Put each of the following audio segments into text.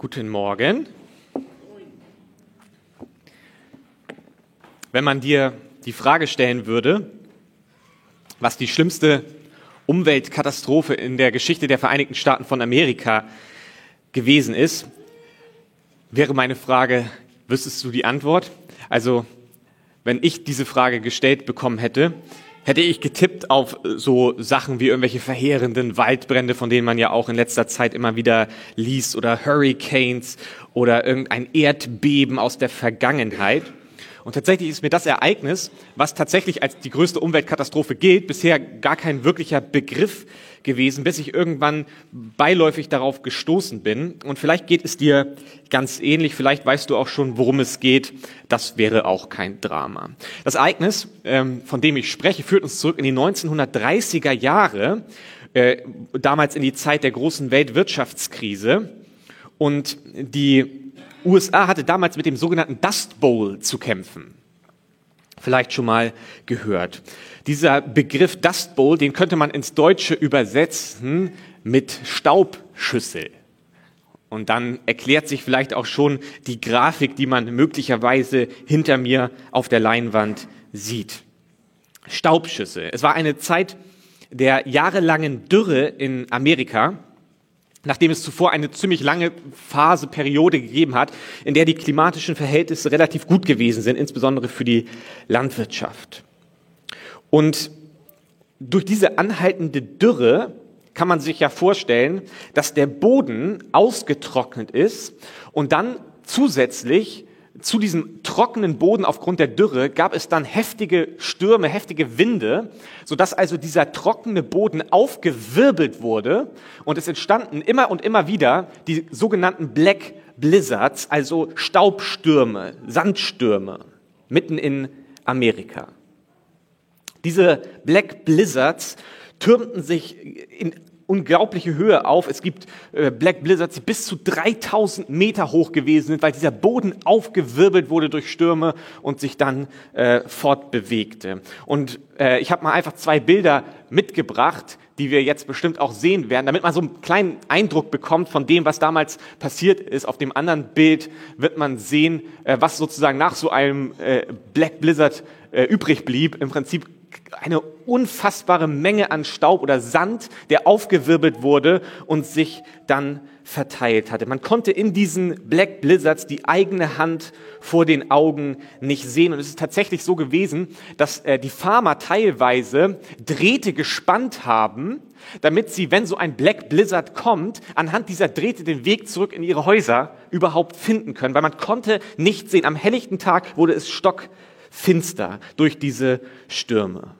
Guten Morgen. Wenn man dir die Frage stellen würde, was die schlimmste Umweltkatastrophe in der Geschichte der Vereinigten Staaten von Amerika gewesen ist, wäre meine Frage, wüsstest du die Antwort? Also, wenn ich diese Frage gestellt bekommen hätte, hätte ich getippt auf so Sachen wie irgendwelche verheerenden Waldbrände, von denen man ja auch in letzter Zeit immer wieder liest, oder Hurricanes oder irgendein Erdbeben aus der Vergangenheit. Und tatsächlich ist mir das Ereignis, was tatsächlich als die größte Umweltkatastrophe gilt, bisher gar kein wirklicher Begriff gewesen, bis ich irgendwann beiläufig darauf gestoßen bin. Und vielleicht geht es dir ganz ähnlich, vielleicht weißt du auch schon, worum es geht. Das wäre auch kein Drama. Das Ereignis, ähm, von dem ich spreche, führt uns zurück in die 1930er Jahre, äh, damals in die Zeit der großen Weltwirtschaftskrise. Und die USA hatte damals mit dem sogenannten Dust Bowl zu kämpfen vielleicht schon mal gehört. Dieser Begriff Dust Bowl, den könnte man ins Deutsche übersetzen mit Staubschüssel. Und dann erklärt sich vielleicht auch schon die Grafik, die man möglicherweise hinter mir auf der Leinwand sieht. Staubschüssel. Es war eine Zeit der jahrelangen Dürre in Amerika nachdem es zuvor eine ziemlich lange Phase, Periode gegeben hat, in der die klimatischen Verhältnisse relativ gut gewesen sind, insbesondere für die Landwirtschaft. Und durch diese anhaltende Dürre kann man sich ja vorstellen, dass der Boden ausgetrocknet ist und dann zusätzlich zu diesem trockenen Boden aufgrund der Dürre gab es dann heftige Stürme, heftige Winde, sodass also dieser trockene Boden aufgewirbelt wurde und es entstanden immer und immer wieder die sogenannten Black Blizzards, also Staubstürme, Sandstürme mitten in Amerika. Diese Black Blizzards türmten sich in unglaubliche Höhe auf. Es gibt äh, Black Blizzards, die bis zu 3000 Meter hoch gewesen sind, weil dieser Boden aufgewirbelt wurde durch Stürme und sich dann äh, fortbewegte. Und äh, ich habe mal einfach zwei Bilder mitgebracht, die wir jetzt bestimmt auch sehen werden, damit man so einen kleinen Eindruck bekommt von dem, was damals passiert ist. Auf dem anderen Bild wird man sehen, äh, was sozusagen nach so einem äh, Black Blizzard übrig blieb. Im Prinzip eine unfassbare Menge an Staub oder Sand, der aufgewirbelt wurde und sich dann verteilt hatte. Man konnte in diesen Black Blizzards die eigene Hand vor den Augen nicht sehen. Und es ist tatsächlich so gewesen, dass äh, die Farmer teilweise Drähte gespannt haben, damit sie, wenn so ein Black Blizzard kommt, anhand dieser Drähte den Weg zurück in ihre Häuser überhaupt finden können. Weil man konnte nicht sehen. Am helllichten Tag wurde es stockfinster durch diese Stürme.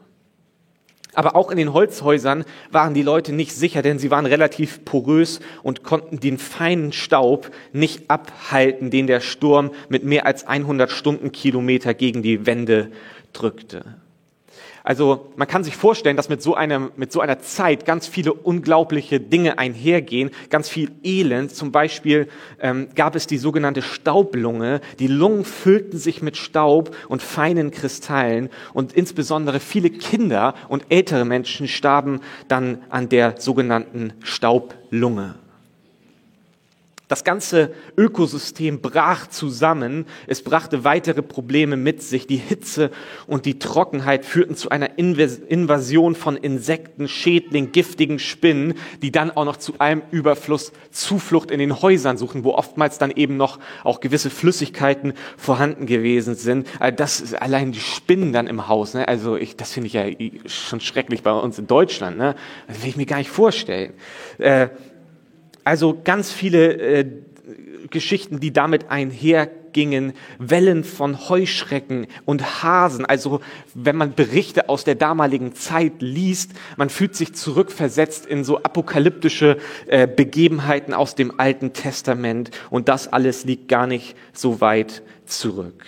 Aber auch in den Holzhäusern waren die Leute nicht sicher, denn sie waren relativ porös und konnten den feinen Staub nicht abhalten, den der Sturm mit mehr als 100 Stundenkilometer gegen die Wände drückte. Also man kann sich vorstellen, dass mit so, einer, mit so einer Zeit ganz viele unglaubliche Dinge einhergehen, ganz viel Elend. Zum Beispiel ähm, gab es die sogenannte Staublunge. Die Lungen füllten sich mit Staub und feinen Kristallen und insbesondere viele Kinder und ältere Menschen starben dann an der sogenannten Staublunge. Das ganze Ökosystem brach zusammen. Es brachte weitere Probleme mit sich. Die Hitze und die Trockenheit führten zu einer Invasion von Insekten, Schädlingen, giftigen Spinnen, die dann auch noch zu einem Überfluss Zuflucht in den Häusern suchen, wo oftmals dann eben noch auch gewisse Flüssigkeiten vorhanden gewesen sind. Äh, das ist allein die Spinnen dann im Haus. Ne? Also ich, das finde ich ja schon schrecklich bei uns in Deutschland. Ne? Das will ich mir gar nicht vorstellen. Äh, also ganz viele äh, Geschichten, die damit einhergingen, Wellen von Heuschrecken und Hasen. Also wenn man Berichte aus der damaligen Zeit liest, man fühlt sich zurückversetzt in so apokalyptische äh, Begebenheiten aus dem Alten Testament. Und das alles liegt gar nicht so weit zurück.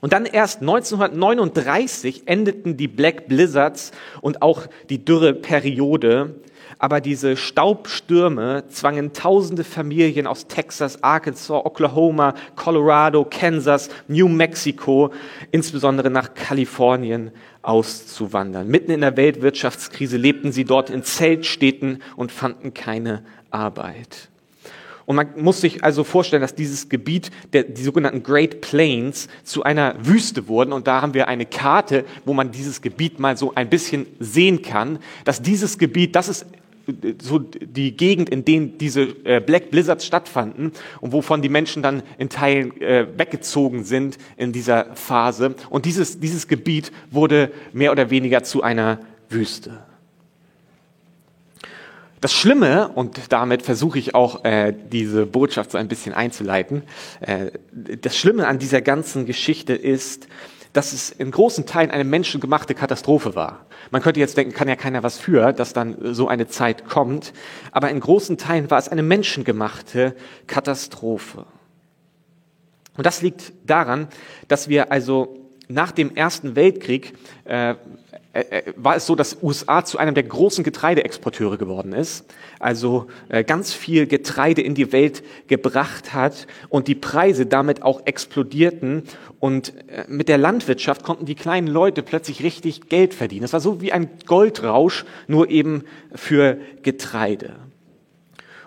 Und dann erst 1939 endeten die Black Blizzards und auch die Dürreperiode aber diese Staubstürme zwangen tausende Familien aus Texas, Arkansas, Oklahoma, Colorado, Kansas, New Mexico, insbesondere nach Kalifornien auszuwandern. Mitten in der Weltwirtschaftskrise lebten sie dort in Zeltstädten und fanden keine Arbeit. Und man muss sich also vorstellen, dass dieses Gebiet, der, die sogenannten Great Plains, zu einer Wüste wurden. Und da haben wir eine Karte, wo man dieses Gebiet mal so ein bisschen sehen kann, dass dieses Gebiet, das ist so die Gegend, in denen diese äh, Black Blizzards stattfanden und wovon die Menschen dann in Teilen äh, weggezogen sind in dieser Phase. Und dieses, dieses Gebiet wurde mehr oder weniger zu einer Wüste. Das Schlimme, und damit versuche ich auch äh, diese Botschaft so ein bisschen einzuleiten, das Schlimme an dieser ganzen Geschichte ist, dass es in großen Teilen eine menschengemachte Katastrophe war. Man könnte jetzt denken, kann ja keiner was für, dass dann so eine Zeit kommt, aber in großen Teilen war es eine menschengemachte Katastrophe. Und das liegt daran, dass wir also nach dem Ersten Weltkrieg äh, äh, äh, war es so, dass USA zu einem der großen Getreideexporteure geworden ist, also äh, ganz viel Getreide in die Welt gebracht hat und die Preise damit auch explodierten und mit der Landwirtschaft konnten die kleinen Leute plötzlich richtig Geld verdienen. Es war so wie ein Goldrausch, nur eben für Getreide.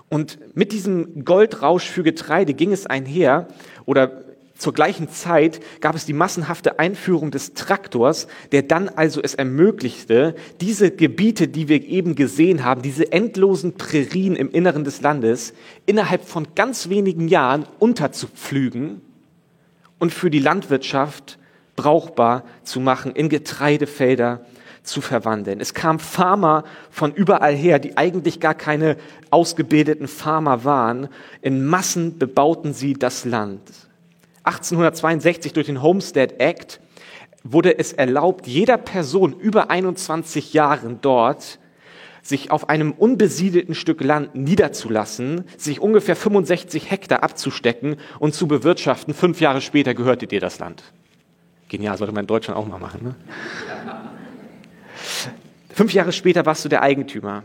Und mit diesem Goldrausch für Getreide ging es einher, oder zur gleichen Zeit gab es die massenhafte Einführung des Traktors, der dann also es ermöglichte, diese Gebiete, die wir eben gesehen haben, diese endlosen Prärien im Inneren des Landes, innerhalb von ganz wenigen Jahren unterzupflügen und für die Landwirtschaft brauchbar zu machen, in Getreidefelder zu verwandeln. Es kamen Farmer von überall her, die eigentlich gar keine ausgebildeten Farmer waren. In Massen bebauten sie das Land. 1862 durch den Homestead Act wurde es erlaubt, jeder Person über 21 Jahren dort sich auf einem unbesiedelten Stück Land niederzulassen, sich ungefähr 65 Hektar abzustecken und zu bewirtschaften. Fünf Jahre später gehörte dir das Land. Genial, sollte man in Deutschland auch mal machen. Ne? Fünf Jahre später warst du der Eigentümer.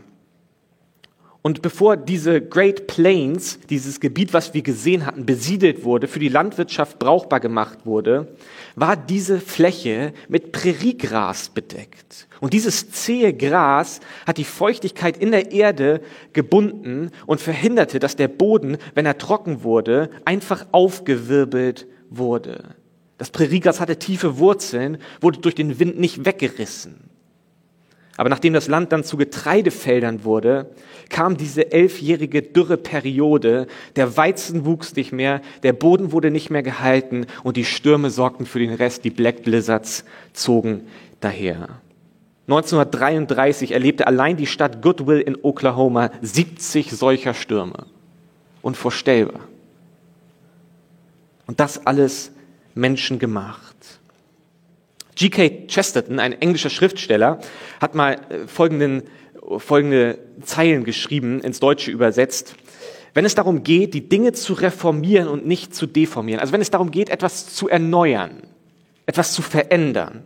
Und bevor diese Great Plains, dieses Gebiet, was wir gesehen hatten, besiedelt wurde, für die Landwirtschaft brauchbar gemacht wurde, war diese Fläche mit Präriegras bedeckt. Und dieses zähe Gras hat die Feuchtigkeit in der Erde gebunden und verhinderte, dass der Boden, wenn er trocken wurde, einfach aufgewirbelt wurde. Das Präriegras hatte tiefe Wurzeln, wurde durch den Wind nicht weggerissen. Aber nachdem das Land dann zu Getreidefeldern wurde, kam diese elfjährige Dürreperiode. Der Weizen wuchs nicht mehr, der Boden wurde nicht mehr gehalten und die Stürme sorgten für den Rest. Die Black Blizzards zogen daher. 1933 erlebte allein die Stadt Goodwill in Oklahoma 70 solcher Stürme. Unvorstellbar. Und das alles menschengemacht. G.K. Chesterton, ein englischer Schriftsteller, hat mal äh, folgenden, folgende Zeilen geschrieben, ins Deutsche übersetzt. Wenn es darum geht, die Dinge zu reformieren und nicht zu deformieren, also wenn es darum geht, etwas zu erneuern, etwas zu verändern,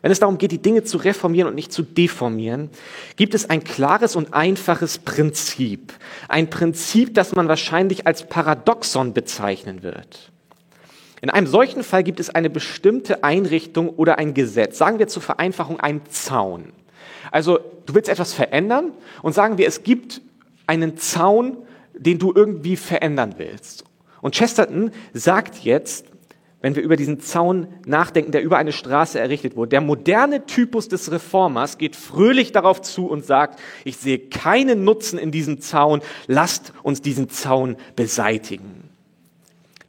wenn es darum geht, die Dinge zu reformieren und nicht zu deformieren, gibt es ein klares und einfaches Prinzip. Ein Prinzip, das man wahrscheinlich als Paradoxon bezeichnen wird. In einem solchen Fall gibt es eine bestimmte Einrichtung oder ein Gesetz. Sagen wir zur Vereinfachung einen Zaun. Also du willst etwas verändern und sagen wir, es gibt einen Zaun, den du irgendwie verändern willst. Und Chesterton sagt jetzt, wenn wir über diesen Zaun nachdenken, der über eine Straße errichtet wurde, der moderne Typus des Reformers geht fröhlich darauf zu und sagt, ich sehe keinen Nutzen in diesem Zaun, lasst uns diesen Zaun beseitigen.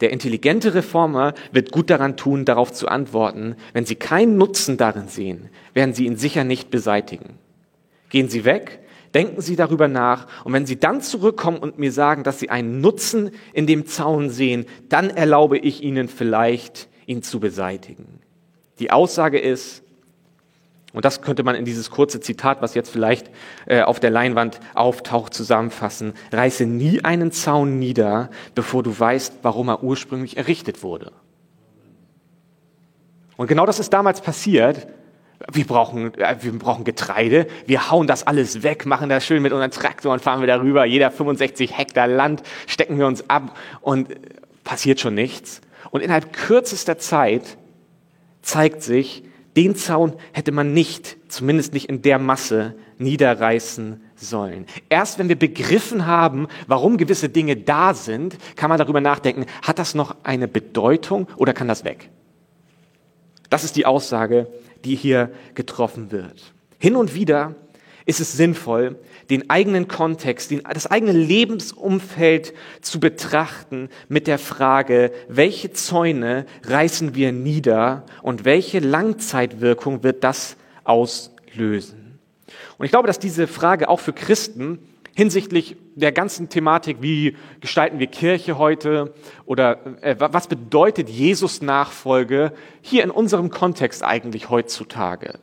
Der intelligente Reformer wird gut daran tun, darauf zu antworten, wenn Sie keinen Nutzen darin sehen, werden Sie ihn sicher nicht beseitigen. Gehen Sie weg, denken Sie darüber nach und wenn Sie dann zurückkommen und mir sagen, dass Sie einen Nutzen in dem Zaun sehen, dann erlaube ich Ihnen vielleicht, ihn zu beseitigen. Die Aussage ist, und das könnte man in dieses kurze Zitat, was jetzt vielleicht äh, auf der Leinwand auftaucht, zusammenfassen. Reiße nie einen Zaun nieder, bevor du weißt, warum er ursprünglich errichtet wurde. Und genau das ist damals passiert. Wir brauchen, äh, wir brauchen Getreide, wir hauen das alles weg, machen das schön mit unserem Traktor und fahren wir darüber. Jeder 65 Hektar Land stecken wir uns ab und passiert schon nichts. Und innerhalb kürzester Zeit zeigt sich, den Zaun hätte man nicht, zumindest nicht in der Masse, niederreißen sollen. Erst wenn wir begriffen haben, warum gewisse Dinge da sind, kann man darüber nachdenken, hat das noch eine Bedeutung oder kann das weg? Das ist die Aussage, die hier getroffen wird. Hin und wieder ist es sinnvoll, den eigenen Kontext, das eigene Lebensumfeld zu betrachten mit der Frage, welche Zäune reißen wir nieder und welche Langzeitwirkung wird das auslösen. Und ich glaube, dass diese Frage auch für Christen hinsichtlich der ganzen Thematik, wie gestalten wir Kirche heute oder äh, was bedeutet Jesus Nachfolge hier in unserem Kontext eigentlich heutzutage?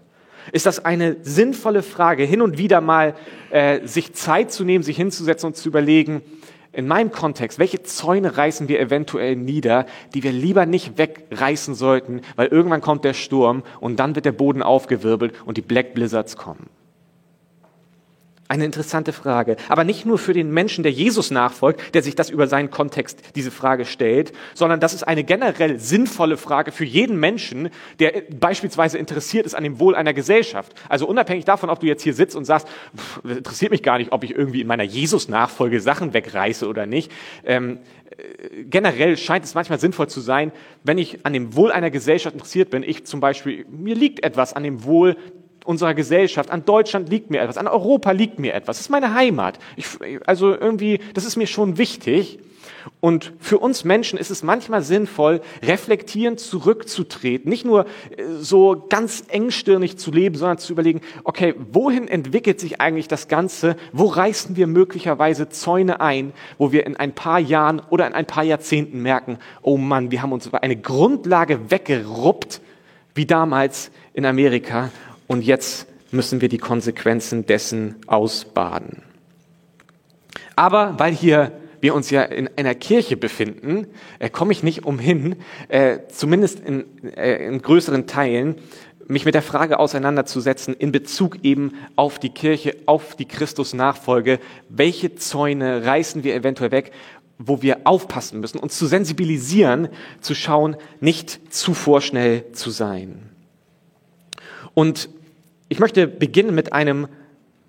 Ist das eine sinnvolle Frage, hin und wieder mal äh, sich Zeit zu nehmen, sich hinzusetzen und zu überlegen, in meinem Kontext, welche Zäune reißen wir eventuell nieder, die wir lieber nicht wegreißen sollten, weil irgendwann kommt der Sturm und dann wird der Boden aufgewirbelt und die Black Blizzards kommen. Eine interessante Frage. Aber nicht nur für den Menschen, der Jesus nachfolgt, der sich das über seinen Kontext diese Frage stellt, sondern das ist eine generell sinnvolle Frage für jeden Menschen, der beispielsweise interessiert ist an dem Wohl einer Gesellschaft. Also unabhängig davon, ob du jetzt hier sitzt und sagst, pff, interessiert mich gar nicht, ob ich irgendwie in meiner Jesus-Nachfolge Sachen wegreiße oder nicht. Ähm, äh, generell scheint es manchmal sinnvoll zu sein, wenn ich an dem Wohl einer Gesellschaft interessiert bin, ich zum Beispiel, mir liegt etwas an dem Wohl unserer Gesellschaft, an Deutschland liegt mir etwas, an Europa liegt mir etwas. Das ist meine Heimat. Ich, also irgendwie, das ist mir schon wichtig. Und für uns Menschen ist es manchmal sinnvoll, reflektierend zurückzutreten, nicht nur äh, so ganz engstirnig zu leben, sondern zu überlegen, okay, wohin entwickelt sich eigentlich das Ganze? Wo reißen wir möglicherweise Zäune ein, wo wir in ein paar Jahren oder in ein paar Jahrzehnten merken, oh Mann, wir haben uns eine Grundlage weggeruppt, wie damals in Amerika und jetzt müssen wir die Konsequenzen dessen ausbaden. Aber weil hier wir uns ja in einer Kirche befinden, äh, komme ich nicht umhin, äh, zumindest in, äh, in größeren Teilen, mich mit der Frage auseinanderzusetzen in Bezug eben auf die Kirche, auf die Christusnachfolge. Welche Zäune reißen wir eventuell weg, wo wir aufpassen müssen, uns zu sensibilisieren, zu schauen, nicht zu vorschnell zu sein. Und ich möchte beginnen mit einem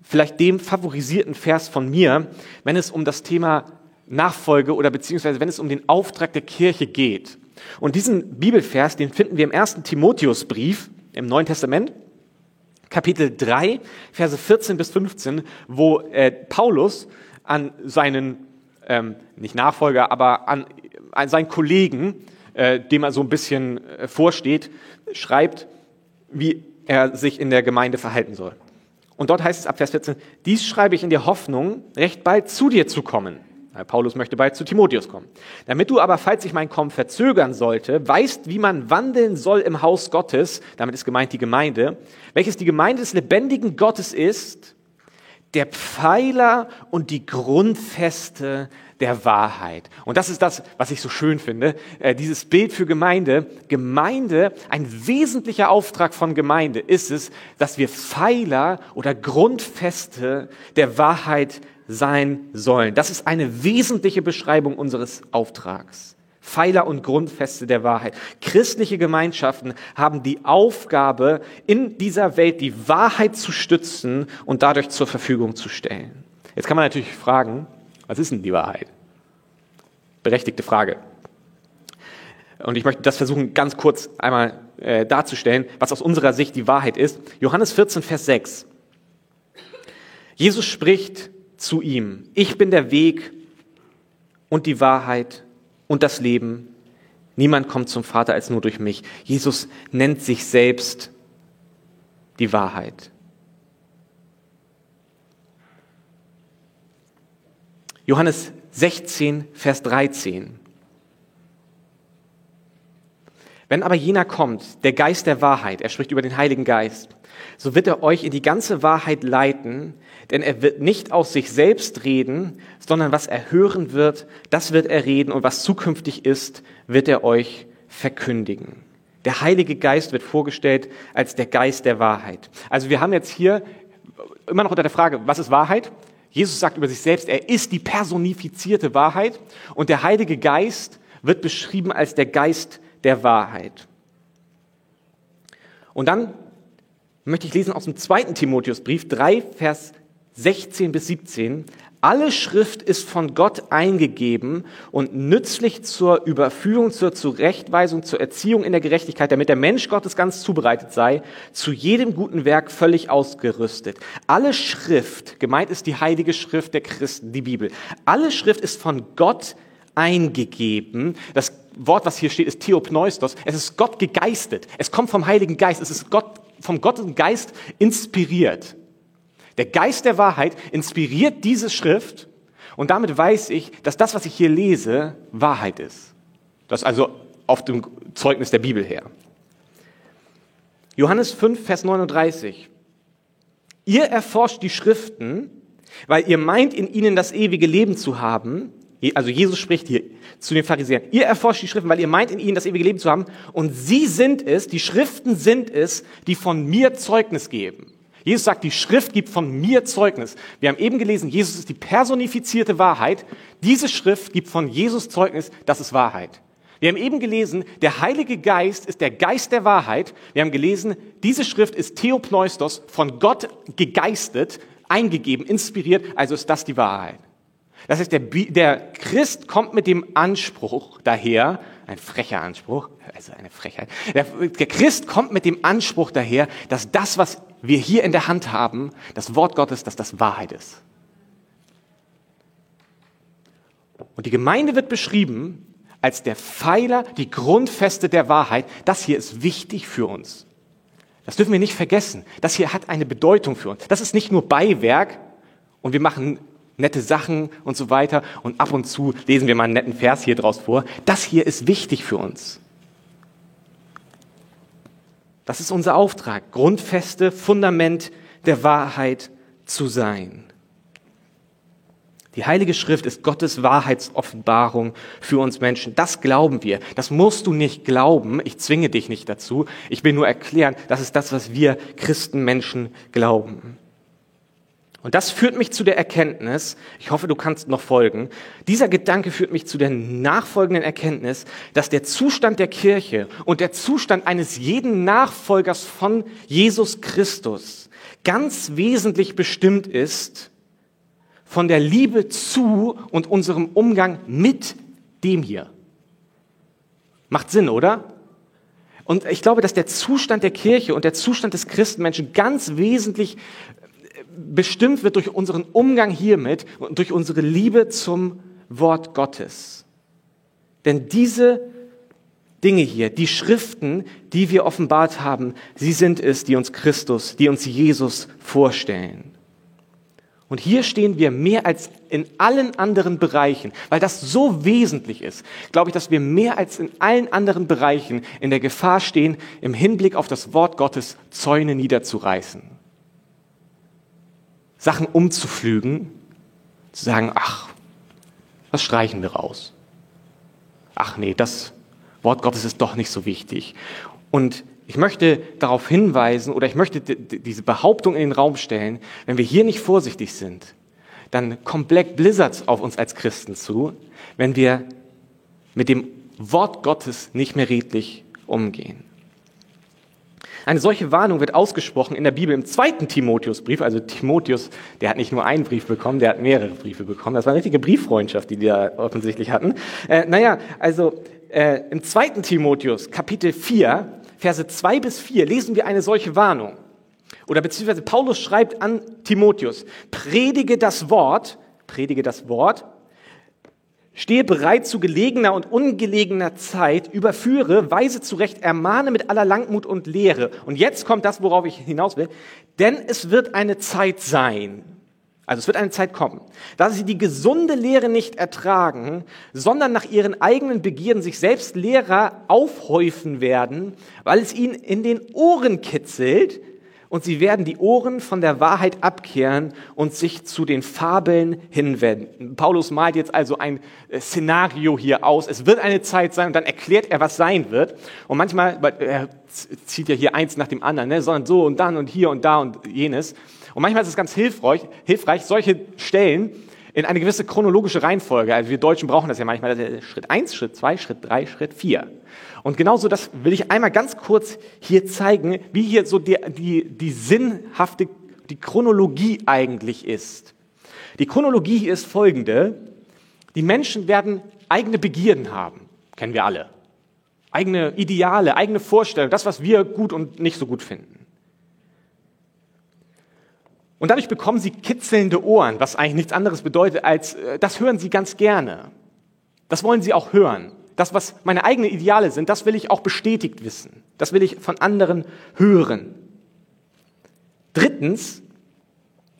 vielleicht dem favorisierten Vers von mir, wenn es um das Thema Nachfolge oder beziehungsweise wenn es um den Auftrag der Kirche geht. Und diesen Bibelvers, den finden wir im ersten Timotheusbrief im Neuen Testament, Kapitel 3, Verse 14 bis 15, wo äh, Paulus an seinen, ähm, nicht Nachfolger, aber an, an seinen Kollegen, äh, dem er so ein bisschen äh, vorsteht, schreibt, wie er sich in der Gemeinde verhalten soll. Und dort heißt es ab Vers 14, dies schreibe ich in der Hoffnung, recht bald zu dir zu kommen. Paulus möchte bald zu Timotheus kommen. Damit du aber, falls ich mein Kommen verzögern sollte, weißt, wie man wandeln soll im Haus Gottes, damit ist gemeint die Gemeinde, welches die Gemeinde des lebendigen Gottes ist, der Pfeiler und die Grundfeste der Wahrheit. Und das ist das, was ich so schön finde, äh, dieses Bild für Gemeinde. Gemeinde, ein wesentlicher Auftrag von Gemeinde ist es, dass wir Pfeiler oder Grundfeste der Wahrheit sein sollen. Das ist eine wesentliche Beschreibung unseres Auftrags. Pfeiler und Grundfeste der Wahrheit. Christliche Gemeinschaften haben die Aufgabe, in dieser Welt die Wahrheit zu stützen und dadurch zur Verfügung zu stellen. Jetzt kann man natürlich fragen, was ist denn die Wahrheit? Berechtigte Frage. Und ich möchte das versuchen, ganz kurz einmal äh, darzustellen, was aus unserer Sicht die Wahrheit ist. Johannes 14, Vers 6. Jesus spricht zu ihm, ich bin der Weg und die Wahrheit und das Leben. Niemand kommt zum Vater als nur durch mich. Jesus nennt sich selbst die Wahrheit. Johannes 16, Vers 13. Wenn aber jener kommt, der Geist der Wahrheit, er spricht über den Heiligen Geist, so wird er euch in die ganze Wahrheit leiten, denn er wird nicht aus sich selbst reden, sondern was er hören wird, das wird er reden und was zukünftig ist, wird er euch verkündigen. Der Heilige Geist wird vorgestellt als der Geist der Wahrheit. Also wir haben jetzt hier immer noch unter der Frage, was ist Wahrheit? Jesus sagt über sich selbst, er ist die personifizierte Wahrheit und der Heilige Geist wird beschrieben als der Geist der Wahrheit. Und dann möchte ich lesen aus dem zweiten Timotheusbrief 3, Vers 16 bis 17, alle Schrift ist von Gott eingegeben und nützlich zur Überführung, zur Zurechtweisung, zur Erziehung in der Gerechtigkeit, damit der Mensch Gottes ganz zubereitet sei, zu jedem guten Werk völlig ausgerüstet. Alle Schrift, gemeint ist die heilige Schrift der Christen, die Bibel, alle Schrift ist von Gott eingegeben. Das Wort, was hier steht, ist Theopneustos. Es ist Gott gegeistet. Es kommt vom Heiligen Geist. Es ist Gott, vom Gottes Geist inspiriert. Der Geist der Wahrheit inspiriert diese Schrift und damit weiß ich, dass das, was ich hier lese, Wahrheit ist. Das also auf dem Zeugnis der Bibel her. Johannes 5, Vers 39. Ihr erforscht die Schriften, weil ihr meint, in ihnen das ewige Leben zu haben. Also Jesus spricht hier zu den Pharisäern. Ihr erforscht die Schriften, weil ihr meint, in ihnen das ewige Leben zu haben. Und sie sind es, die Schriften sind es, die von mir Zeugnis geben. Jesus sagt, die Schrift gibt von mir Zeugnis. Wir haben eben gelesen, Jesus ist die personifizierte Wahrheit. Diese Schrift gibt von Jesus Zeugnis, das ist Wahrheit. Wir haben eben gelesen, der Heilige Geist ist der Geist der Wahrheit. Wir haben gelesen, diese Schrift ist Theopneustos, von Gott gegeistet, eingegeben, inspiriert, also ist das die Wahrheit. Das heißt, der, der Christ kommt mit dem Anspruch daher, ein frecher Anspruch, also eine Frechheit, der, der Christ kommt mit dem Anspruch daher, dass das, was wir hier in der Hand haben, das Wort Gottes, dass das Wahrheit ist. Und die Gemeinde wird beschrieben als der Pfeiler, die Grundfeste der Wahrheit. Das hier ist wichtig für uns. Das dürfen wir nicht vergessen. Das hier hat eine Bedeutung für uns. Das ist nicht nur Beiwerk und wir machen nette Sachen und so weiter und ab und zu lesen wir mal einen netten Vers hier draus vor. Das hier ist wichtig für uns. Das ist unser Auftrag, grundfeste Fundament der Wahrheit zu sein. Die Heilige Schrift ist Gottes Wahrheitsoffenbarung für uns Menschen. Das glauben wir. Das musst du nicht glauben. Ich zwinge dich nicht dazu. Ich will nur erklären, das ist das, was wir Christenmenschen glauben. Und das führt mich zu der Erkenntnis, ich hoffe, du kannst noch folgen, dieser Gedanke führt mich zu der nachfolgenden Erkenntnis, dass der Zustand der Kirche und der Zustand eines jeden Nachfolgers von Jesus Christus ganz wesentlich bestimmt ist von der Liebe zu und unserem Umgang mit dem hier. Macht Sinn, oder? Und ich glaube, dass der Zustand der Kirche und der Zustand des Christenmenschen ganz wesentlich bestimmt wird durch unseren Umgang hiermit und durch unsere Liebe zum Wort Gottes. Denn diese Dinge hier, die Schriften, die wir offenbart haben, sie sind es, die uns Christus, die uns Jesus vorstellen. Und hier stehen wir mehr als in allen anderen Bereichen, weil das so wesentlich ist, glaube ich, dass wir mehr als in allen anderen Bereichen in der Gefahr stehen, im Hinblick auf das Wort Gottes Zäune niederzureißen. Sachen umzuflügen, zu sagen, ach, das streichen wir raus. Ach nee, das Wort Gottes ist doch nicht so wichtig. Und ich möchte darauf hinweisen oder ich möchte diese Behauptung in den Raum stellen, wenn wir hier nicht vorsichtig sind, dann kommt Black Blizzards auf uns als Christen zu, wenn wir mit dem Wort Gottes nicht mehr redlich umgehen. Eine solche Warnung wird ausgesprochen in der Bibel im zweiten Timotheusbrief. Also Timotheus, der hat nicht nur einen Brief bekommen, der hat mehrere Briefe bekommen. Das war eine richtige Brieffreundschaft, die die da offensichtlich hatten. Äh, naja, also äh, im zweiten Timotheus, Kapitel 4, Verse 2 bis 4, lesen wir eine solche Warnung. Oder beziehungsweise Paulus schreibt an Timotheus, predige das Wort, predige das Wort, Stehe bereit zu gelegener und ungelegener Zeit, überführe, weise zurecht, ermahne mit aller Langmut und Lehre. Und jetzt kommt das, worauf ich hinaus will. Denn es wird eine Zeit sein, also es wird eine Zeit kommen, da sie die gesunde Lehre nicht ertragen, sondern nach ihren eigenen Begierden sich selbst Lehrer aufhäufen werden, weil es ihnen in den Ohren kitzelt, und sie werden die Ohren von der Wahrheit abkehren und sich zu den Fabeln hinwenden. Paulus malt jetzt also ein äh, Szenario hier aus. Es wird eine Zeit sein und dann erklärt er, was sein wird. Und manchmal, er zieht ja hier eins nach dem anderen, ne, sondern so und dann und hier und da und jenes. Und manchmal ist es ganz hilfreich, hilfreich solche Stellen in eine gewisse chronologische Reihenfolge. Also wir Deutschen brauchen das ja manchmal. Schritt eins, Schritt zwei, Schritt drei, Schritt vier. Und genauso das will ich einmal ganz kurz hier zeigen, wie hier so die, die, die sinnhafte die Chronologie eigentlich ist. Die Chronologie ist folgende. Die Menschen werden eigene Begierden haben. Kennen wir alle. Eigene Ideale, eigene Vorstellungen, das, was wir gut und nicht so gut finden. Und dadurch bekommen sie kitzelnde Ohren, was eigentlich nichts anderes bedeutet als, äh, das hören sie ganz gerne. Das wollen sie auch hören. Das, was meine eigenen Ideale sind, das will ich auch bestätigt wissen. Das will ich von anderen hören. Drittens,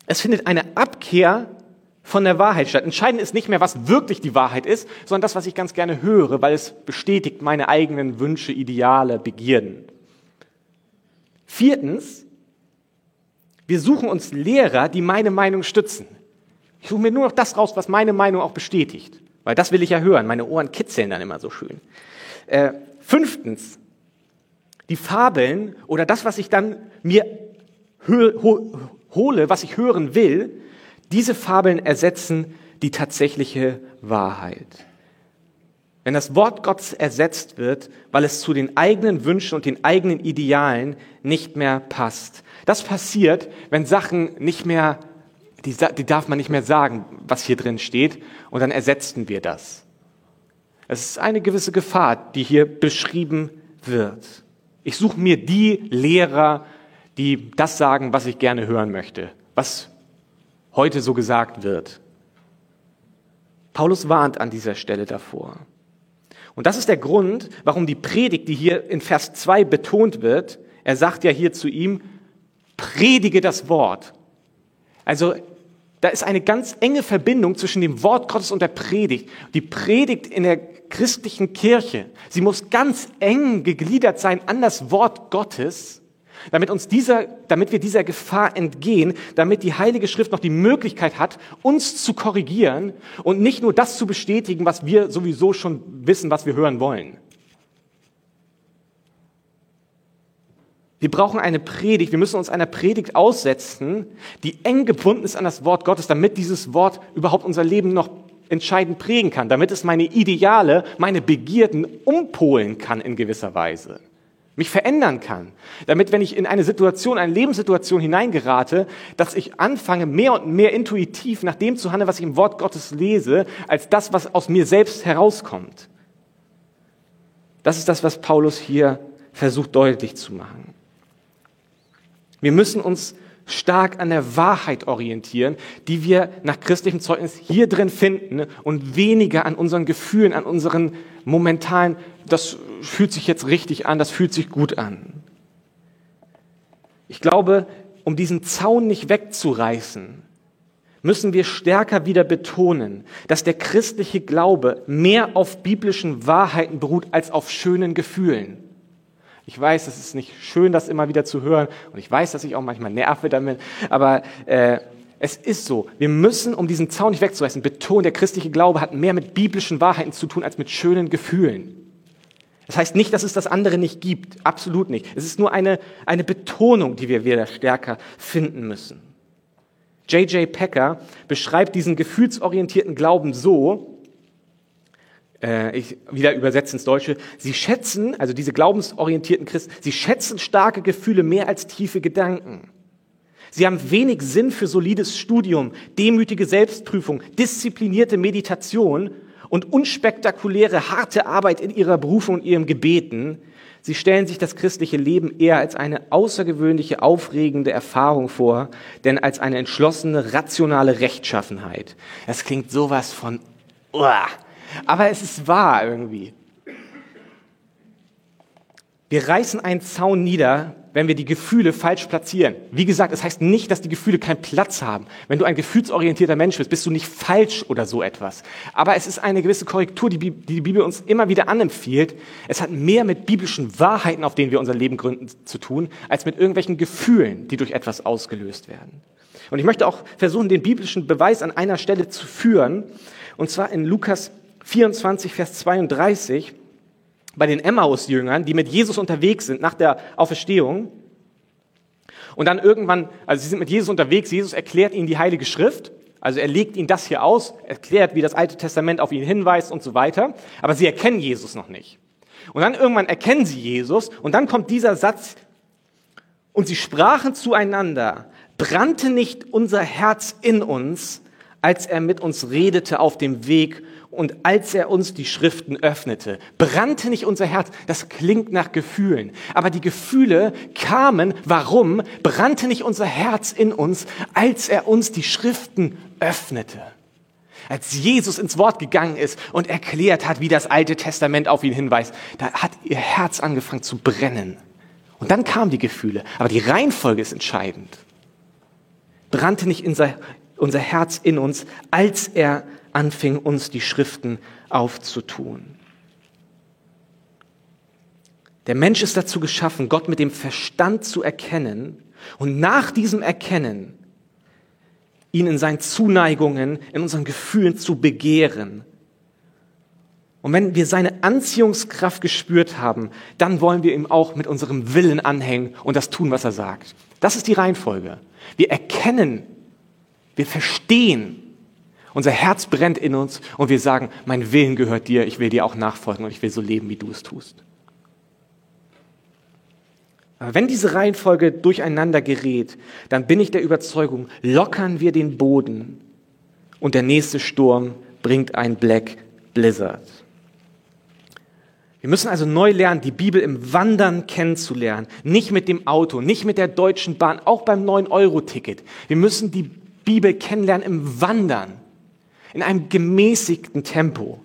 es findet eine Abkehr von der Wahrheit statt. Entscheidend ist nicht mehr, was wirklich die Wahrheit ist, sondern das, was ich ganz gerne höre, weil es bestätigt meine eigenen Wünsche, Ideale, Begierden. Viertens, wir suchen uns Lehrer, die meine Meinung stützen. Ich suche mir nur noch das raus, was meine Meinung auch bestätigt. Weil das will ich ja hören. Meine Ohren kitzeln dann immer so schön. Äh, fünftens, die Fabeln oder das, was ich dann mir hole, was ich hören will, diese Fabeln ersetzen die tatsächliche Wahrheit. Wenn das Wort Gottes ersetzt wird, weil es zu den eigenen Wünschen und den eigenen Idealen nicht mehr passt. Das passiert, wenn Sachen nicht mehr die, die darf man nicht mehr sagen, was hier drin steht, und dann ersetzten wir das. Es ist eine gewisse Gefahr, die hier beschrieben wird. Ich suche mir die Lehrer, die das sagen, was ich gerne hören möchte, was heute so gesagt wird. Paulus warnt an dieser Stelle davor. Und das ist der Grund, warum die Predigt, die hier in Vers 2 betont wird, er sagt ja hier zu ihm, predige das Wort. Also da ist eine ganz enge Verbindung zwischen dem Wort Gottes und der Predigt. Die Predigt in der christlichen Kirche, sie muss ganz eng gegliedert sein an das Wort Gottes, damit, uns dieser, damit wir dieser Gefahr entgehen, damit die Heilige Schrift noch die Möglichkeit hat, uns zu korrigieren und nicht nur das zu bestätigen, was wir sowieso schon wissen, was wir hören wollen. Wir brauchen eine Predigt, wir müssen uns einer Predigt aussetzen, die eng gebunden ist an das Wort Gottes, damit dieses Wort überhaupt unser Leben noch entscheidend prägen kann, damit es meine Ideale, meine Begierden umpolen kann in gewisser Weise, mich verändern kann, damit wenn ich in eine Situation, eine Lebenssituation hineingerate, dass ich anfange, mehr und mehr intuitiv nach dem zu handeln, was ich im Wort Gottes lese, als das, was aus mir selbst herauskommt. Das ist das, was Paulus hier versucht deutlich zu machen. Wir müssen uns stark an der Wahrheit orientieren, die wir nach christlichem Zeugnis hier drin finden und weniger an unseren Gefühlen, an unseren momentalen, das fühlt sich jetzt richtig an, das fühlt sich gut an. Ich glaube, um diesen Zaun nicht wegzureißen, müssen wir stärker wieder betonen, dass der christliche Glaube mehr auf biblischen Wahrheiten beruht als auf schönen Gefühlen. Ich weiß, es ist nicht schön, das immer wieder zu hören und ich weiß, dass ich auch manchmal nerve damit, aber äh, es ist so. Wir müssen, um diesen Zaun nicht wegzureißen, betonen, der christliche Glaube hat mehr mit biblischen Wahrheiten zu tun als mit schönen Gefühlen. Das heißt nicht, dass es das andere nicht gibt. Absolut nicht. Es ist nur eine, eine Betonung, die wir wieder stärker finden müssen. J.J. Packer beschreibt diesen gefühlsorientierten Glauben so, äh, ich wieder übersetze ins Deutsche, sie schätzen, also diese glaubensorientierten Christen, sie schätzen starke Gefühle mehr als tiefe Gedanken. Sie haben wenig Sinn für solides Studium, demütige Selbstprüfung, disziplinierte Meditation und unspektakuläre, harte Arbeit in ihrer Berufung und ihrem Gebeten. Sie stellen sich das christliche Leben eher als eine außergewöhnliche, aufregende Erfahrung vor, denn als eine entschlossene, rationale Rechtschaffenheit. Das klingt sowas von, uah, aber es ist wahr irgendwie. Wir reißen einen Zaun nieder, wenn wir die Gefühle falsch platzieren. Wie gesagt, es das heißt nicht, dass die Gefühle keinen Platz haben. Wenn du ein gefühlsorientierter Mensch bist, bist du nicht falsch oder so etwas. Aber es ist eine gewisse Korrektur, die die Bibel uns immer wieder anempfiehlt. Es hat mehr mit biblischen Wahrheiten, auf denen wir unser Leben gründen, zu tun, als mit irgendwelchen Gefühlen, die durch etwas ausgelöst werden. Und ich möchte auch versuchen, den biblischen Beweis an einer Stelle zu führen. Und zwar in Lukas 24, Vers 32, bei den Emmaus-Jüngern, die mit Jesus unterwegs sind nach der Auferstehung. Und dann irgendwann, also sie sind mit Jesus unterwegs, Jesus erklärt ihnen die Heilige Schrift. Also er legt ihnen das hier aus, erklärt, wie das Alte Testament auf ihn hinweist und so weiter. Aber sie erkennen Jesus noch nicht. Und dann irgendwann erkennen sie Jesus und dann kommt dieser Satz, und sie sprachen zueinander, brannte nicht unser Herz in uns, als er mit uns redete auf dem Weg und als er uns die Schriften öffnete. Brannte nicht unser Herz. Das klingt nach Gefühlen. Aber die Gefühle kamen. Warum? Brannte nicht unser Herz in uns, als er uns die Schriften öffnete. Als Jesus ins Wort gegangen ist und erklärt hat, wie das Alte Testament auf ihn hinweist, da hat ihr Herz angefangen zu brennen. Und dann kamen die Gefühle. Aber die Reihenfolge ist entscheidend. Brannte nicht unser, Herz in uns, als er anfing, uns die Schriften aufzutun. Der Mensch ist dazu geschaffen, Gott mit dem Verstand zu erkennen und nach diesem Erkennen ihn in seinen Zuneigungen, in unseren Gefühlen zu begehren. Und wenn wir seine Anziehungskraft gespürt haben, dann wollen wir ihm auch mit unserem Willen anhängen und das tun, was er sagt. Das ist die Reihenfolge. Wir erkennen, wir verstehen, unser Herz brennt in uns und wir sagen, mein Willen gehört dir, ich will dir auch nachfolgen und ich will so leben, wie du es tust. Aber wenn diese Reihenfolge durcheinander gerät, dann bin ich der Überzeugung, lockern wir den Boden und der nächste Sturm bringt ein Black Blizzard. Wir müssen also neu lernen, die Bibel im Wandern kennenzulernen. Nicht mit dem Auto, nicht mit der Deutschen Bahn, auch beim 9-Euro-Ticket. Wir müssen die Bibel kennenlernen im Wandern in einem gemäßigten Tempo.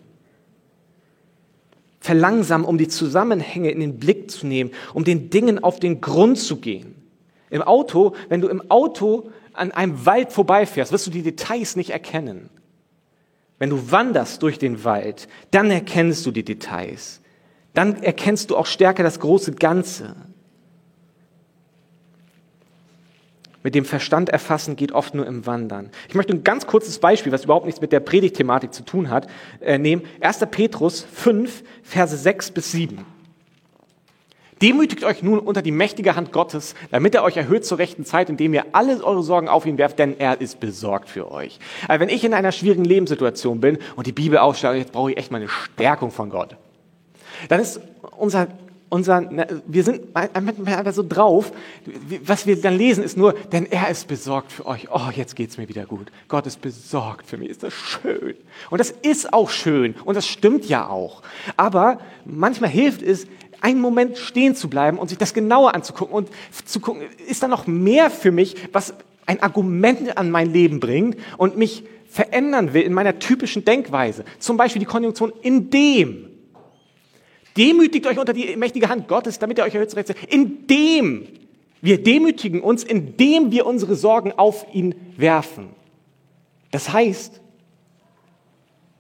Verlangsamen, um die Zusammenhänge in den Blick zu nehmen, um den Dingen auf den Grund zu gehen. Im Auto, wenn du im Auto an einem Wald vorbeifährst, wirst du die Details nicht erkennen. Wenn du wanderst durch den Wald, dann erkennst du die Details. Dann erkennst du auch stärker das große Ganze. Mit dem Verstand erfassen geht oft nur im Wandern. Ich möchte ein ganz kurzes Beispiel, was überhaupt nichts mit der Predigtthematik zu tun hat, äh, nehmen. 1. Petrus 5, Verse 6 bis 7. Demütigt euch nun unter die mächtige Hand Gottes, damit er euch erhöht zur rechten Zeit, indem ihr alle eure Sorgen auf ihn werft, denn er ist besorgt für euch. Also wenn ich in einer schwierigen Lebenssituation bin und die Bibel aufschlage, jetzt brauche ich echt mal eine Stärkung von Gott, dann ist unser unser, wir sind einfach so drauf, was wir dann lesen ist nur, denn er ist besorgt für euch. Oh, jetzt geht's mir wieder gut. Gott ist besorgt für mich. Ist das schön? Und das ist auch schön. Und das stimmt ja auch. Aber manchmal hilft es, einen Moment stehen zu bleiben und sich das genauer anzugucken und zu gucken, ist da noch mehr für mich, was ein Argument an mein Leben bringt und mich verändern will in meiner typischen Denkweise. Zum Beispiel die Konjunktion in dem. Demütigt euch unter die mächtige Hand Gottes, damit er euch erhöht Indem wir demütigen uns, indem wir unsere Sorgen auf ihn werfen. Das heißt,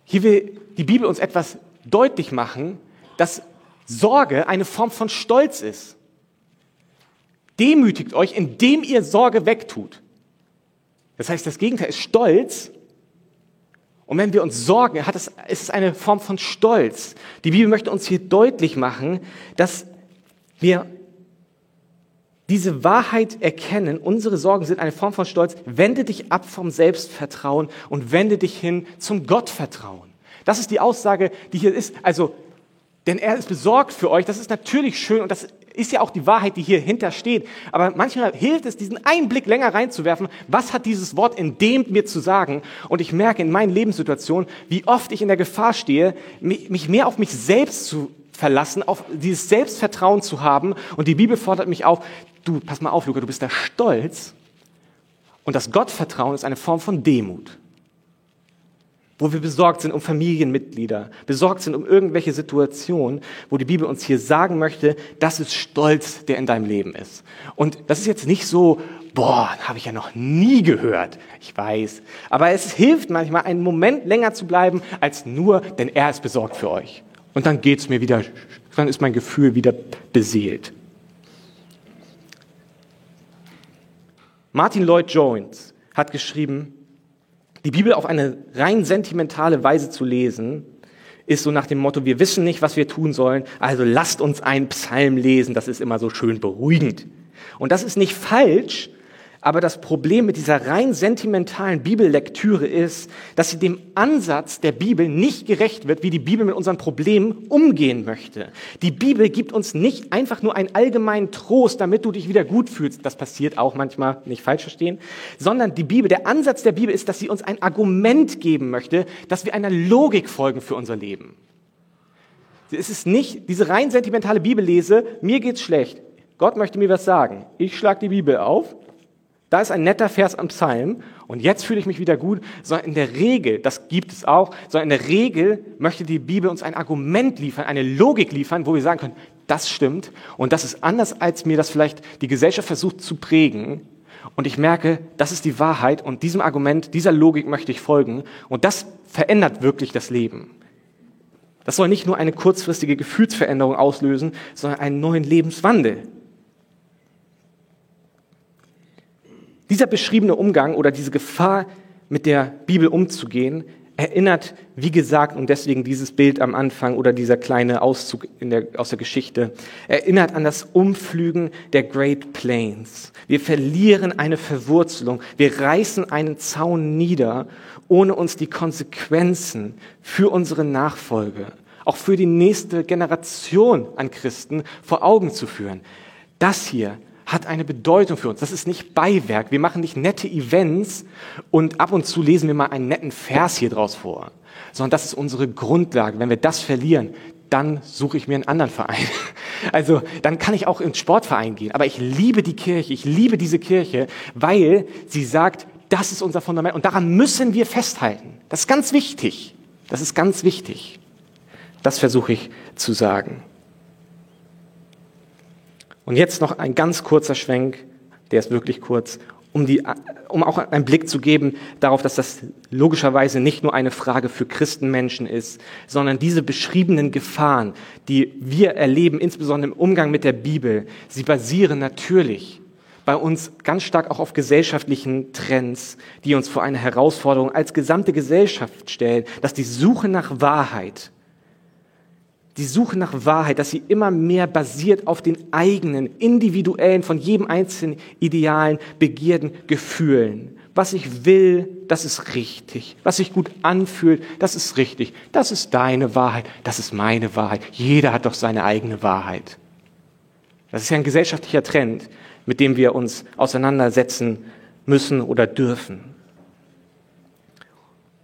hier will die Bibel uns etwas deutlich machen, dass Sorge eine Form von Stolz ist. Demütigt euch, indem ihr Sorge wegtut. Das heißt, das Gegenteil ist Stolz, und wenn wir uns sorgen, hat es, ist es eine Form von Stolz. Die Bibel möchte uns hier deutlich machen, dass wir diese Wahrheit erkennen, unsere Sorgen sind eine Form von Stolz. Wende dich ab vom Selbstvertrauen und wende dich hin zum Gottvertrauen. Das ist die Aussage, die hier ist. Also, denn er ist besorgt für euch. Das ist natürlich schön und das ist ja auch die Wahrheit, die hier hintersteht. Aber manchmal hilft es, diesen einen Blick länger reinzuwerfen. Was hat dieses Wort in dem mir zu sagen? Und ich merke in meinen Lebenssituationen, wie oft ich in der Gefahr stehe, mich mehr auf mich selbst zu verlassen, auf dieses Selbstvertrauen zu haben. Und die Bibel fordert mich auf, du, pass mal auf, Luca, du bist da stolz. Und das Gottvertrauen ist eine Form von Demut wo wir besorgt sind um Familienmitglieder, besorgt sind um irgendwelche Situationen, wo die Bibel uns hier sagen möchte, das ist Stolz, der in deinem Leben ist. Und das ist jetzt nicht so, boah, habe ich ja noch nie gehört. Ich weiß. Aber es hilft manchmal, einen Moment länger zu bleiben, als nur, denn er ist besorgt für euch. Und dann geht's mir wieder, dann ist mein Gefühl wieder beseelt. Martin Lloyd Jones hat geschrieben, die Bibel auf eine rein sentimentale Weise zu lesen, ist so nach dem Motto, wir wissen nicht, was wir tun sollen, also lasst uns einen Psalm lesen, das ist immer so schön beruhigend. Und das ist nicht falsch, Aber das Problem mit dieser rein sentimentalen Bibellektüre ist, dass sie dem Ansatz der Bibel nicht gerecht wird, wie die Bibel mit unseren Problemen umgehen möchte. Die Bibel gibt uns nicht einfach nur einen allgemeinen Trost, damit du dich wieder gut fühlst. Das passiert auch manchmal, nicht falsch verstehen. Sondern die Bibel, der Ansatz der Bibel ist, dass sie uns ein Argument geben möchte, dass wir einer Logik folgen für unser Leben. Es ist nicht diese rein sentimentale Bibellese, mir geht's schlecht. Gott möchte mir was sagen. Ich schlage die Bibel auf da ist ein netter Vers am Psalm und jetzt fühle ich mich wieder gut, sondern in der Regel, das gibt es auch, sondern in der Regel möchte die Bibel uns ein Argument liefern, eine Logik liefern, wo wir sagen können, das stimmt und das ist anders, als mir das vielleicht die Gesellschaft versucht zu prägen. Und ich merke, das ist die Wahrheit und diesem Argument, dieser Logik möchte ich folgen und das verändert wirklich das Leben. Das soll nicht nur eine kurzfristige Gefühlsveränderung auslösen, sondern einen neuen Lebenswandel. Dieser beschriebene Umgang oder diese Gefahr, mit der Bibel umzugehen, erinnert, wie gesagt, und deswegen dieses Bild am Anfang oder dieser kleine Auszug der, aus der Geschichte, erinnert an das Umflügen der Great Plains. Wir verlieren eine Verwurzelung, wir reißen einen Zaun nieder, ohne uns die Konsequenzen für unsere Nachfolge, auch für die nächste Generation an Christen vor Augen zu führen. Das hier hat eine Bedeutung für uns. Das ist nicht Beiwerk. Wir machen nicht nette Events und ab und zu lesen wir mal einen netten Vers hier draus vor, sondern das ist unsere Grundlage. Wenn wir das verlieren, dann suche ich mir einen anderen Verein. Also dann kann ich auch ins Sportverein gehen. Aber ich liebe die Kirche, ich liebe diese Kirche, weil sie sagt, das ist unser Fundament und daran müssen wir festhalten. Das ist ganz wichtig. Das ist ganz wichtig. Das versuche ich zu sagen. Und jetzt noch ein ganz kurzer Schwenk, der ist wirklich kurz, um, die, um auch einen Blick zu geben darauf, dass das logischerweise nicht nur eine Frage für Christenmenschen ist, sondern diese beschriebenen Gefahren, die wir erleben, insbesondere im Umgang mit der Bibel, sie basieren natürlich bei uns ganz stark auch auf gesellschaftlichen Trends, die uns vor eine Herausforderung als gesamte Gesellschaft stellen, dass die Suche nach Wahrheit die Suche nach Wahrheit, dass sie immer mehr basiert auf den eigenen, individuellen, von jedem einzelnen idealen Begierden, Gefühlen. Was ich will, das ist richtig. Was sich gut anfühlt, das ist richtig. Das ist deine Wahrheit, das ist meine Wahrheit. Jeder hat doch seine eigene Wahrheit. Das ist ja ein gesellschaftlicher Trend, mit dem wir uns auseinandersetzen müssen oder dürfen.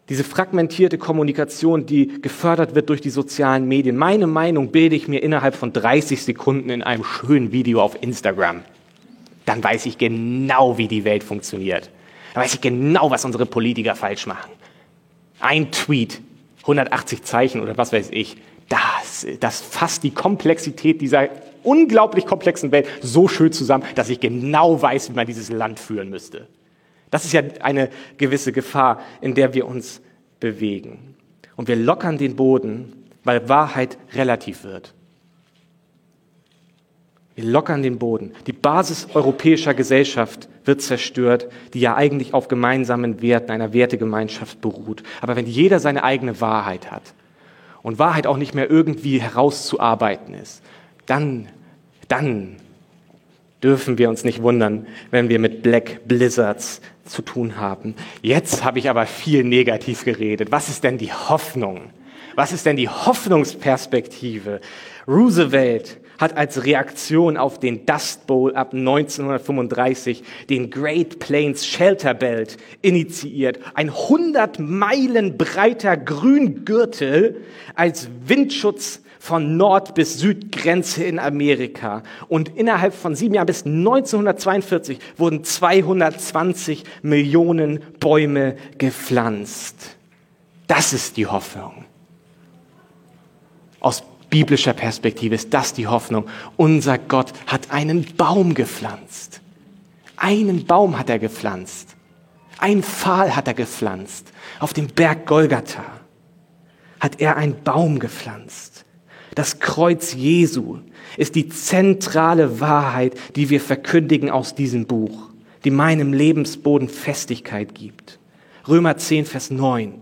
Diese fragmentierte Kommunikation, die gefördert wird durch die sozialen Medien. Meine Meinung bilde ich mir innerhalb von 30 Sekunden in einem schönen Video auf Instagram. Dann weiß ich genau, wie die Welt funktioniert. Dann weiß ich genau, was unsere Politiker falsch machen. Ein Tweet, 180 Zeichen oder was weiß ich, das, das fasst die Komplexität dieser unglaublich komplexen Welt so schön zusammen, dass ich genau weiß, wie man dieses Land führen müsste. Das ist ja eine gewisse Gefahr, in der wir uns bewegen. Und wir lockern den Boden, weil Wahrheit relativ wird. Wir lockern den Boden. Die Basis europäischer Gesellschaft wird zerstört, die ja eigentlich auf gemeinsamen Werten, einer Wertegemeinschaft beruht. Aber wenn jeder seine eigene Wahrheit hat und Wahrheit auch nicht mehr irgendwie herauszuarbeiten ist, dann, dann dürfen wir uns nicht wundern, wenn wir mit Black Blizzards zu tun haben. Jetzt habe ich aber viel negativ geredet. Was ist denn die Hoffnung? Was ist denn die Hoffnungsperspektive? Roosevelt hat als Reaktion auf den Dust Bowl ab 1935 den Great Plains Shelter Belt initiiert. Ein 100 Meilen breiter Grüngürtel als Windschutz von Nord- bis Südgrenze in Amerika. Und innerhalb von sieben Jahren bis 1942 wurden 220 Millionen Bäume gepflanzt. Das ist die Hoffnung. Aus biblischer Perspektive ist das die Hoffnung. Unser Gott hat einen Baum gepflanzt. Einen Baum hat er gepflanzt. Ein Pfahl hat er gepflanzt. Auf dem Berg Golgatha hat er einen Baum gepflanzt. Das Kreuz Jesu ist die zentrale Wahrheit, die wir verkündigen aus diesem Buch, die meinem Lebensboden Festigkeit gibt. Römer 10, Vers 9.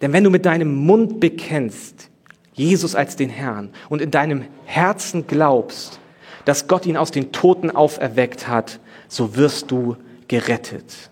Denn wenn du mit deinem Mund bekennst, Jesus als den Herrn, und in deinem Herzen glaubst, dass Gott ihn aus den Toten auferweckt hat, so wirst du gerettet.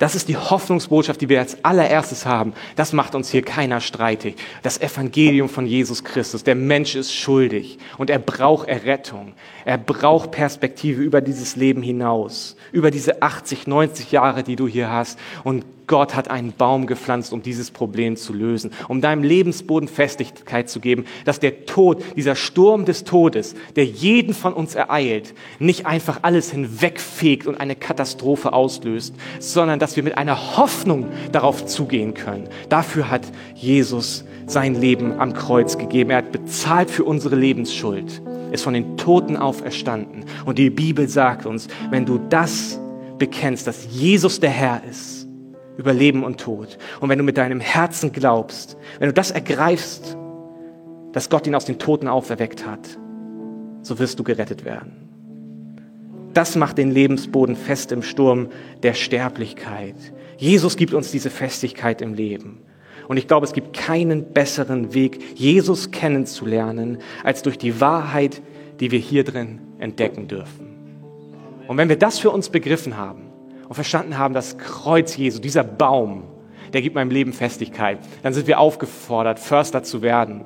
Das ist die Hoffnungsbotschaft, die wir als allererstes haben. Das macht uns hier keiner streitig. Das Evangelium von Jesus Christus. Der Mensch ist schuldig und er braucht Errettung. Er braucht Perspektive über dieses Leben hinaus, über diese 80, 90 Jahre, die du hier hast. Und Gott hat einen Baum gepflanzt, um dieses Problem zu lösen, um deinem Lebensboden Festigkeit zu geben, dass der Tod, dieser Sturm des Todes, der jeden von uns ereilt, nicht einfach alles hinwegfegt und eine Katastrophe auslöst, sondern dass wir mit einer Hoffnung darauf zugehen können. Dafür hat Jesus sein Leben am Kreuz gegeben. Er hat bezahlt für unsere Lebensschuld, ist von den Toten auferstanden. Und die Bibel sagt uns, wenn du das bekennst, dass Jesus der Herr ist, über Leben und Tod. Und wenn du mit deinem Herzen glaubst, wenn du das ergreifst, dass Gott ihn aus den Toten auferweckt hat, so wirst du gerettet werden. Das macht den Lebensboden fest im Sturm der Sterblichkeit. Jesus gibt uns diese Festigkeit im Leben. Und ich glaube, es gibt keinen besseren Weg, Jesus kennenzulernen, als durch die Wahrheit, die wir hier drin entdecken dürfen. Und wenn wir das für uns begriffen haben, und verstanden haben, das Kreuz Jesu, dieser Baum, der gibt meinem Leben Festigkeit, dann sind wir aufgefordert, Förster zu werden.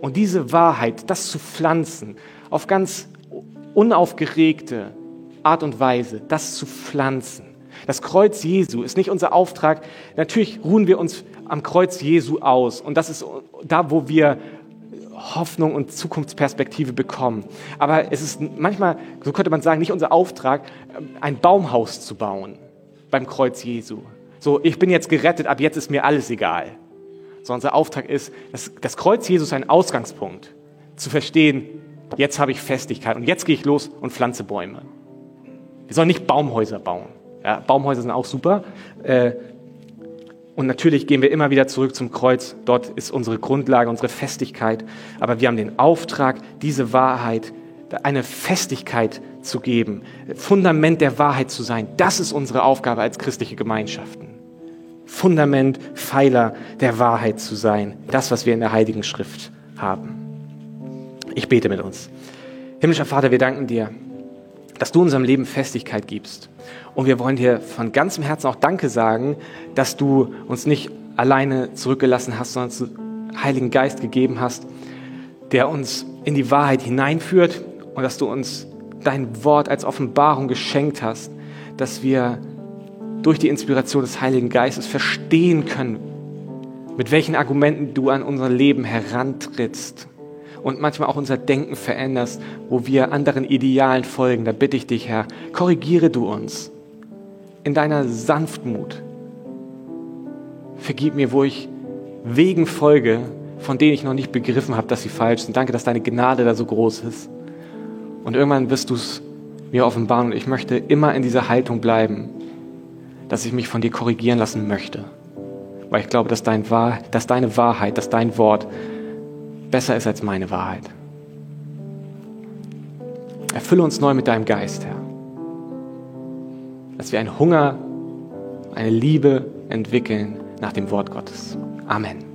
Und diese Wahrheit, das zu pflanzen, auf ganz unaufgeregte Art und Weise, das zu pflanzen. Das Kreuz Jesu ist nicht unser Auftrag. Natürlich ruhen wir uns am Kreuz Jesu aus. Und das ist da, wo wir Hoffnung und Zukunftsperspektive bekommen. Aber es ist manchmal, so könnte man sagen, nicht unser Auftrag, ein Baumhaus zu bauen beim Kreuz Jesu. So, ich bin jetzt gerettet, ab jetzt ist mir alles egal. So, unser Auftrag ist, das, das Kreuz Jesu ist ein Ausgangspunkt, zu verstehen, jetzt habe ich Festigkeit und jetzt gehe ich los und pflanze Bäume. Wir sollen nicht Baumhäuser bauen. Ja, Baumhäuser sind auch super. Äh, und natürlich gehen wir immer wieder zurück zum Kreuz. Dort ist unsere Grundlage, unsere Festigkeit. Aber wir haben den Auftrag, diese Wahrheit, eine Festigkeit zu geben, Fundament der Wahrheit zu sein. Das ist unsere Aufgabe als christliche Gemeinschaften. Fundament, Pfeiler der Wahrheit zu sein. Das, was wir in der Heiligen Schrift haben. Ich bete mit uns. Himmlischer Vater, wir danken dir, dass du unserem Leben Festigkeit gibst. Und wir wollen dir von ganzem Herzen auch Danke sagen, dass du uns nicht alleine zurückgelassen hast, sondern den Heiligen Geist gegeben hast, der uns in die Wahrheit hineinführt und dass du uns dein Wort als Offenbarung geschenkt hast, dass wir durch die Inspiration des Heiligen Geistes verstehen können, mit welchen Argumenten du an unser Leben herantrittst und manchmal auch unser Denken veränderst, wo wir anderen Idealen folgen. Da bitte ich dich, Herr, korrigiere du uns in deiner Sanftmut. Vergib mir, wo ich Wegen folge, von denen ich noch nicht begriffen habe, dass sie falsch sind. Danke, dass deine Gnade da so groß ist. Und irgendwann wirst du es mir offenbaren und ich möchte immer in dieser Haltung bleiben, dass ich mich von dir korrigieren lassen möchte. Weil ich glaube, dass, dein Wahr, dass deine Wahrheit, dass dein Wort besser ist als meine Wahrheit. Erfülle uns neu mit deinem Geist, Herr dass wir einen Hunger, eine Liebe entwickeln nach dem Wort Gottes. Amen.